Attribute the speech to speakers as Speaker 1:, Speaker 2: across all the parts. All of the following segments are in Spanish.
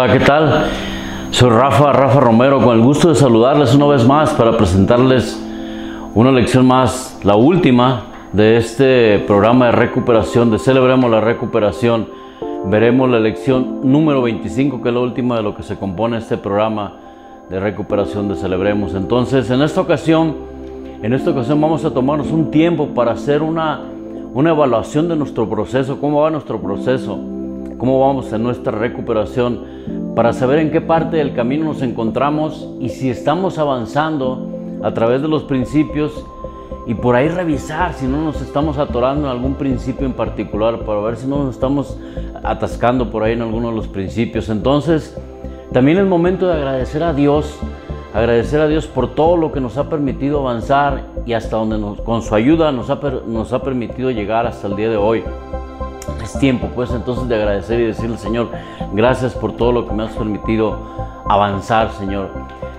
Speaker 1: Hola, ¿qué tal? Soy Rafa, Rafa Romero, con el gusto de saludarles una vez más para presentarles una lección más, la última de este programa de recuperación, de Celebremos la Recuperación. Veremos la lección número 25, que es la última de lo que se compone este programa de recuperación de Celebremos. Entonces, en esta ocasión, en esta ocasión vamos a tomarnos un tiempo para hacer una, una evaluación de nuestro proceso, cómo va nuestro proceso cómo vamos en nuestra recuperación, para saber en qué parte del camino nos encontramos y si estamos avanzando a través de los principios y por ahí revisar si no nos estamos atorando en algún principio en particular, para ver si no nos estamos atascando por ahí en alguno de los principios. Entonces, también es momento de agradecer a Dios, agradecer a Dios por todo lo que nos ha permitido avanzar y hasta donde con su ayuda nos ha, nos ha permitido llegar hasta el día de hoy es tiempo pues entonces de agradecer y decirle Señor, gracias por todo lo que me has permitido avanzar Señor.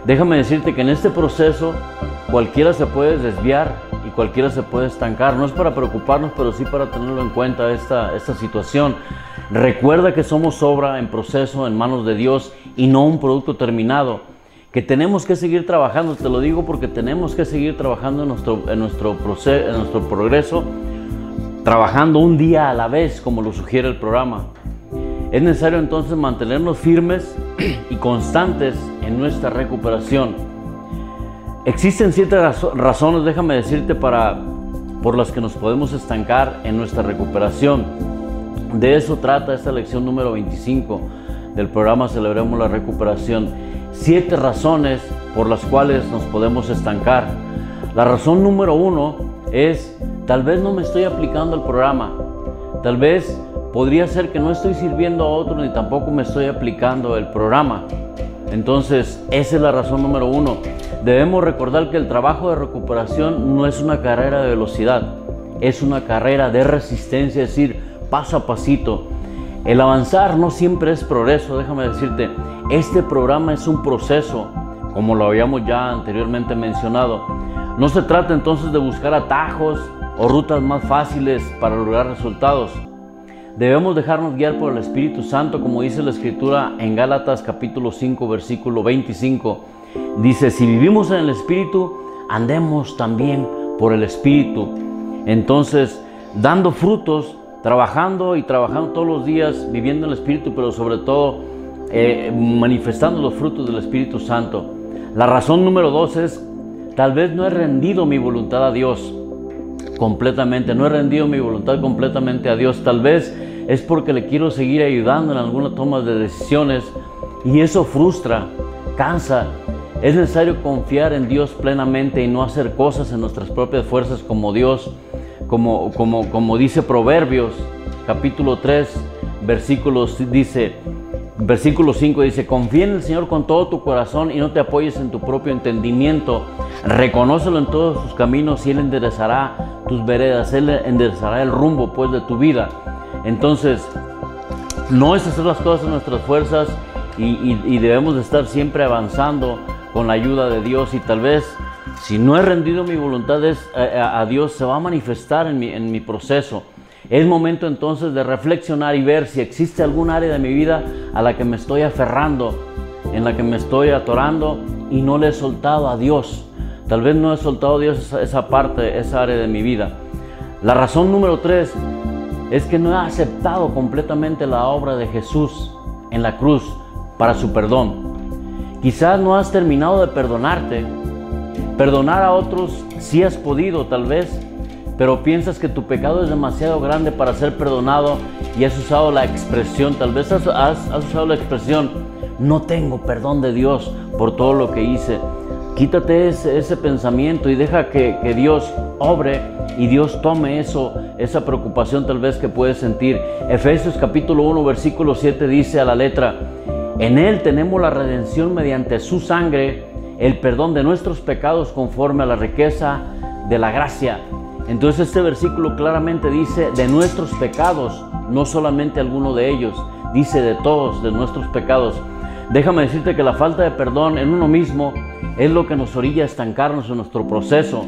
Speaker 1: Déjame decirte que en este proceso cualquiera se puede desviar y cualquiera se puede estancar. No es para preocuparnos, pero sí para tenerlo en cuenta esta, esta situación. Recuerda que somos obra en proceso en manos de Dios y no un producto terminado. Que tenemos que seguir trabajando, te lo digo porque tenemos que seguir trabajando en nuestro, en nuestro, proceso, en nuestro progreso trabajando un día a la vez, como lo sugiere el programa. Es necesario entonces mantenernos firmes y constantes en nuestra recuperación. Existen siete razones, déjame decirte, para, por las que nos podemos estancar en nuestra recuperación. De eso trata esta lección número 25 del programa Celebremos la Recuperación. Siete razones por las cuales nos podemos estancar. La razón número uno es Tal vez no me estoy aplicando al programa. Tal vez podría ser que no estoy sirviendo a otro ni tampoco me estoy aplicando el programa. Entonces, esa es la razón número uno. Debemos recordar que el trabajo de recuperación no es una carrera de velocidad, es una carrera de resistencia, es decir, paso a pasito. El avanzar no siempre es progreso, déjame decirte, este programa es un proceso, como lo habíamos ya anteriormente mencionado. No se trata entonces de buscar atajos, o rutas más fáciles para lograr resultados. Debemos dejarnos guiar por el Espíritu Santo, como dice la Escritura en Gálatas capítulo 5, versículo 25. Dice, si vivimos en el Espíritu, andemos también por el Espíritu. Entonces, dando frutos, trabajando y trabajando todos los días, viviendo en el Espíritu, pero sobre todo eh, manifestando los frutos del Espíritu Santo. La razón número dos es, tal vez no he rendido mi voluntad a Dios completamente, no he rendido mi voluntad completamente a Dios. Tal vez es porque le quiero seguir ayudando en alguna toma de decisiones y eso frustra, cansa. Es necesario confiar en Dios plenamente y no hacer cosas en nuestras propias fuerzas como Dios, como, como, como dice Proverbios capítulo 3, versículos, dice, Versículo 5 dice, confía en el Señor con todo tu corazón y no te apoyes en tu propio entendimiento. Reconócelo en todos sus caminos y Él enderezará tus veredas, Él enderezará el rumbo pues de tu vida. Entonces, no es hacer las cosas en nuestras fuerzas y, debemos de estar siempre avanzando con la ayuda de Dios y tal vez si no he rendido mi voluntad eh, a, Dios se va a manifestar en mi, en mi proceso. Es momento entonces de reflexionar y ver si existe algún área de mi vida a la que me estoy aferrando, en la que me estoy atorando y no le he soltado a Dios. Tal vez no he soltado a Dios esa, parte, esa área de mi vida. La razón número tres es que no he aceptado completamente la obra de Jesús en la cruz para su perdón. Quizás no has terminado de perdonarte. Perdonar a otros si has podido tal vez, pero piensas que tu pecado es demasiado grande para ser perdonado y has usado la expresión, tal vez has, usado la expresión, no tengo perdón de Dios por todo lo que hice. Quítate ese, pensamiento y deja que, que, Dios obre y Dios tome eso, esa preocupación tal vez que puedes sentir. Efesios capítulo 1, versículo 7 dice a la letra, en Él tenemos la redención mediante su sangre, el perdón de nuestros pecados conforme a la riqueza de la gracia entonces este versículo claramente dice de nuestros pecados, no solamente alguno de ellos, dice de todos, de nuestros pecados. Déjame decirte que la falta de perdón en uno mismo es lo que nos orilla a estancarnos en nuestro proceso.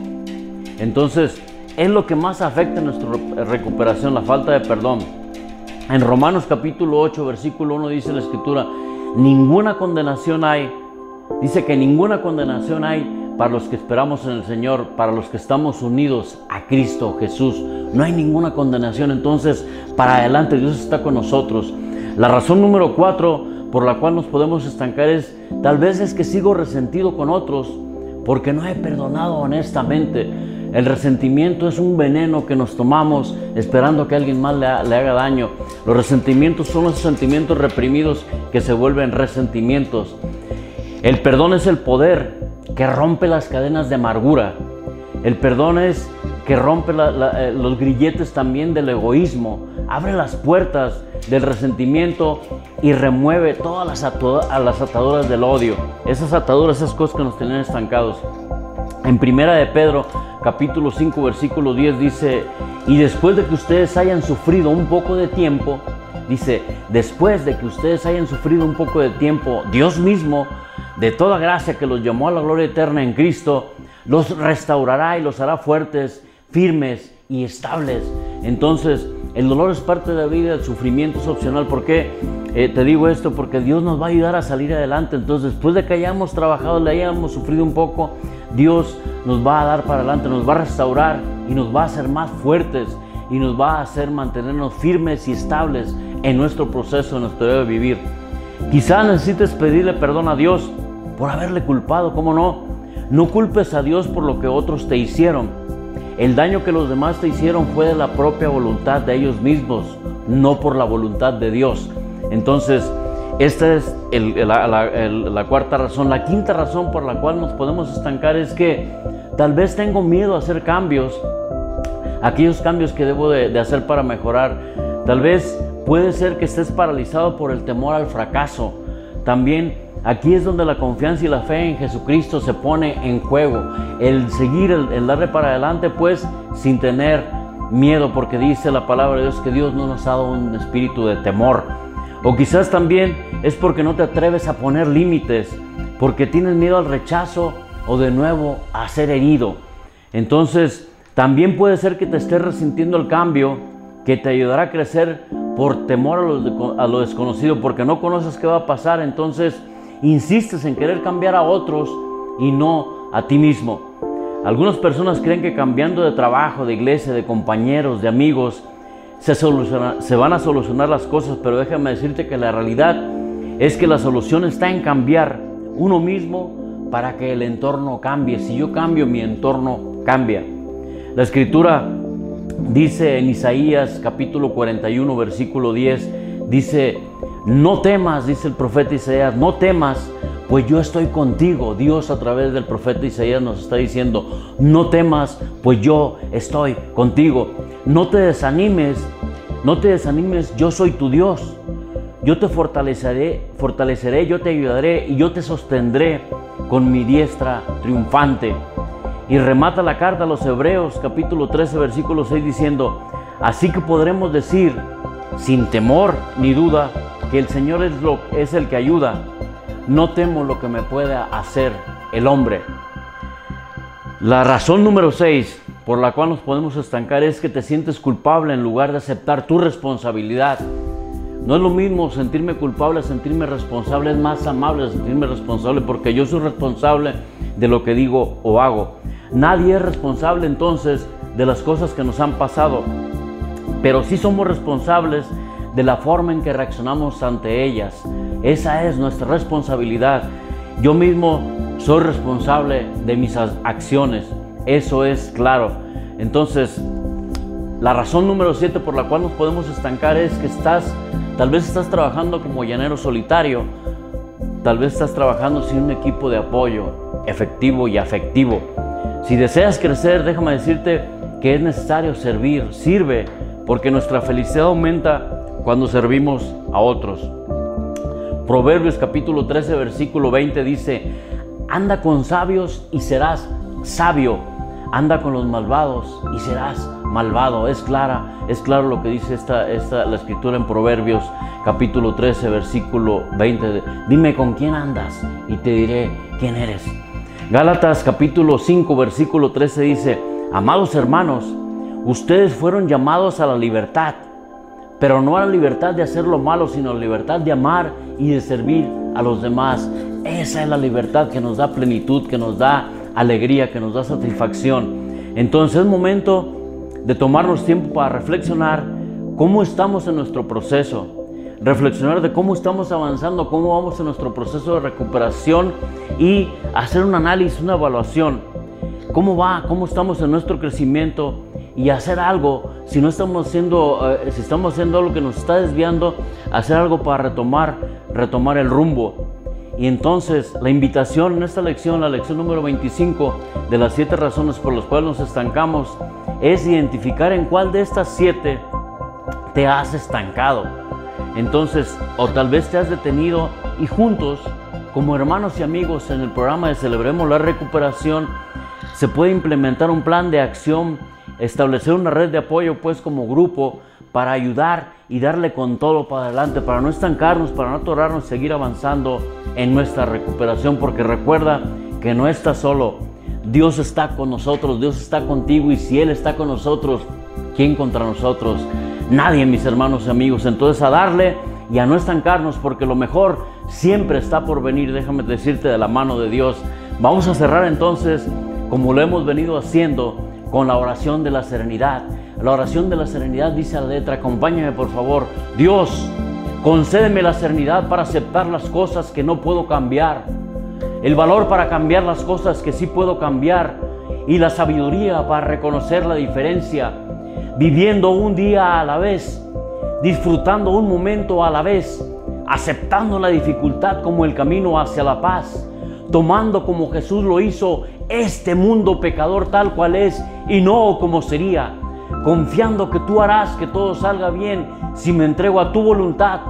Speaker 1: Entonces, es lo que más afecta nuestra recuperación, la falta de perdón. En Romanos capítulo 8, versículo 1 dice la escritura, ninguna condenación hay. Dice que ninguna condenación hay para los que esperamos en el Señor, para los que estamos unidos a Cristo Jesús. No hay ninguna condenación. Entonces, para adelante, Dios está con nosotros. La razón número cuatro por la cual nos podemos estancar es, tal vez es que sigo resentido con otros porque no he perdonado honestamente. El resentimiento es un veneno que nos tomamos esperando que alguien más le, haga daño. Los resentimientos son los sentimientos reprimidos que se vuelven resentimientos. El perdón es el poder que rompe las cadenas de amargura. El perdón es que rompe eh, los grilletes también del egoísmo, abre las puertas del resentimiento y remueve todas las, ataduras del odio. Esas ataduras, esas cosas que nos tienen estancados. En primera de Pedro, capítulo 5, versículo 10 dice, y después de que ustedes hayan sufrido un poco de tiempo, dice, después de que ustedes hayan sufrido un poco de tiempo, Dios mismo, de toda gracia que los llamó a la gloria eterna en Cristo, los restaurará y los hará fuertes, firmes y estables. Entonces, el dolor es parte de la vida, el sufrimiento es opcional. ¿Por qué eh, te digo esto? Porque Dios nos va a ayudar a salir adelante. Entonces, después de que hayamos trabajado, le hayamos sufrido un poco, Dios nos va a dar para adelante, nos va a restaurar y nos va a hacer más fuertes y nos va a hacer mantenernos firmes y estables en nuestro proceso, en nuestro de vivir. Quizá necesites pedirle perdón a Dios por haberle culpado, ¿cómo no? No culpes a Dios por lo que otros te hicieron. El daño que los demás te hicieron fue de la propia voluntad de ellos mismos, no por la voluntad de Dios. Entonces, esta es la, cuarta razón. La quinta razón por la cual nos podemos estancar es que tal vez tengo miedo a hacer cambios, aquellos cambios que debo de, hacer para mejorar. Tal vez puede ser que estés paralizado por el temor al fracaso. También Aquí es donde la confianza y la fe en Jesucristo se pone en juego. El seguir, el, darle para adelante, pues sin tener miedo, porque dice la palabra de Dios que Dios no nos ha dado un espíritu de temor. O quizás también es porque no te atreves a poner límites, porque tienes miedo al rechazo o de nuevo a ser herido. Entonces, también puede ser que te estés resintiendo el cambio que te ayudará a crecer por temor a lo, a lo desconocido, porque no conoces qué va a pasar. Entonces, insistes en querer cambiar a otros y no a ti mismo. Algunas personas creen que cambiando de trabajo, de iglesia, de compañeros, de amigos, se, se van a solucionar las cosas, pero déjame decirte que la realidad es que la solución está en cambiar uno mismo para que el entorno cambie. Si yo cambio, mi entorno cambia. La escritura dice en Isaías capítulo 41, versículo 10, dice, no temas, dice el profeta Isaías, no temas, pues yo estoy contigo. Dios a través del profeta Isaías nos está diciendo, no temas, pues yo estoy contigo. No te desanimes, no te desanimes, yo soy tu Dios. Yo te fortaleceré, fortaleceré, yo te ayudaré y yo te sostendré con mi diestra triunfante. Y remata la carta a los Hebreos capítulo 13 versículo 6 diciendo, así que podremos decir sin temor ni duda que el Señor es, es el que ayuda. No temo lo que me pueda hacer el hombre. La razón número 6 por la cual nos podemos estancar es que te sientes culpable en lugar de aceptar tu responsabilidad. No es lo mismo sentirme culpable sentirme responsable, es más amable sentirme responsable porque yo soy responsable de lo que digo o hago. Nadie es responsable entonces de las cosas que nos han pasado, pero sí somos responsables de la forma en que reaccionamos ante ellas. Esa es nuestra responsabilidad. Yo mismo soy responsable de mis acciones. Eso es claro. Entonces, la razón número 7 por la cual nos podemos estancar es que estás, tal vez estás trabajando como llanero solitario, tal vez estás trabajando sin un equipo de apoyo efectivo y afectivo. Si deseas crecer, déjame decirte que es necesario servir, sirve, porque nuestra felicidad aumenta cuando servimos a otros. Proverbios capítulo 13, versículo 20 dice, anda con sabios y serás sabio, anda con los malvados y serás malvado. Es clara, es claro lo que dice esta, esta, la escritura en Proverbios capítulo 13, versículo 20. Dime con quién andas y te diré quién eres. Gálatas capítulo 5, versículo 13 dice, amados hermanos, ustedes fueron llamados a la libertad pero no a la libertad de hacer lo malo, sino a la libertad de amar y de servir a los demás. Esa es la libertad que nos da plenitud, que nos da alegría, que nos da satisfacción. Entonces es momento de tomarnos tiempo para reflexionar cómo estamos en nuestro proceso, reflexionar de cómo estamos avanzando, cómo vamos en nuestro proceso de recuperación y hacer un análisis, una evaluación. ¿Cómo va? ¿Cómo estamos en nuestro crecimiento? Y hacer algo, si no estamos haciendo, eh, si estamos haciendo algo que nos está desviando, hacer algo para retomar, retomar el rumbo. Y entonces la invitación en esta lección, la lección número 25 de las siete razones por las cuales nos estancamos, es identificar en cuál de estas siete te has estancado. Entonces, o tal vez te has detenido y juntos, como hermanos y amigos en el programa de Celebremos la Recuperación, se puede implementar un plan de acción, establecer una red de apoyo pues como grupo para ayudar y darle con todo para adelante, para no estancarnos, para no atorarnos, seguir avanzando en nuestra recuperación, porque recuerda que no estás solo, Dios está con nosotros, Dios está contigo y si Él está con nosotros, ¿quién contra nosotros? Nadie, mis hermanos y amigos. Entonces a darle y a no estancarnos porque lo mejor siempre está por venir, déjame decirte, de la mano de Dios. Vamos a cerrar entonces, como lo hemos venido haciendo, con la oración de la serenidad. La oración de la serenidad dice la letra, acompáñame por favor. Dios, concédeme la serenidad para aceptar las cosas que no puedo cambiar, el valor para cambiar las cosas que sí puedo cambiar y la sabiduría para reconocer la diferencia, viviendo un día a la vez, disfrutando un momento a la vez, aceptando la dificultad como el camino hacia la paz, tomando como Jesús lo hizo este mundo pecador tal cual es y no como sería confiando que tú harás que todo salga bien si me entrego a tu voluntad,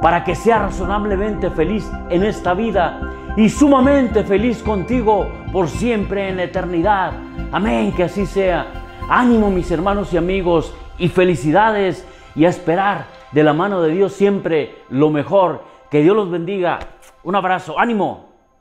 Speaker 1: para que sea razonablemente feliz en esta vida y sumamente feliz contigo por siempre en la eternidad. Amén, que así sea. Ánimo mis hermanos y amigos y felicidades y a esperar de la mano de Dios siempre lo mejor. Que Dios los bendiga. Un abrazo, ánimo.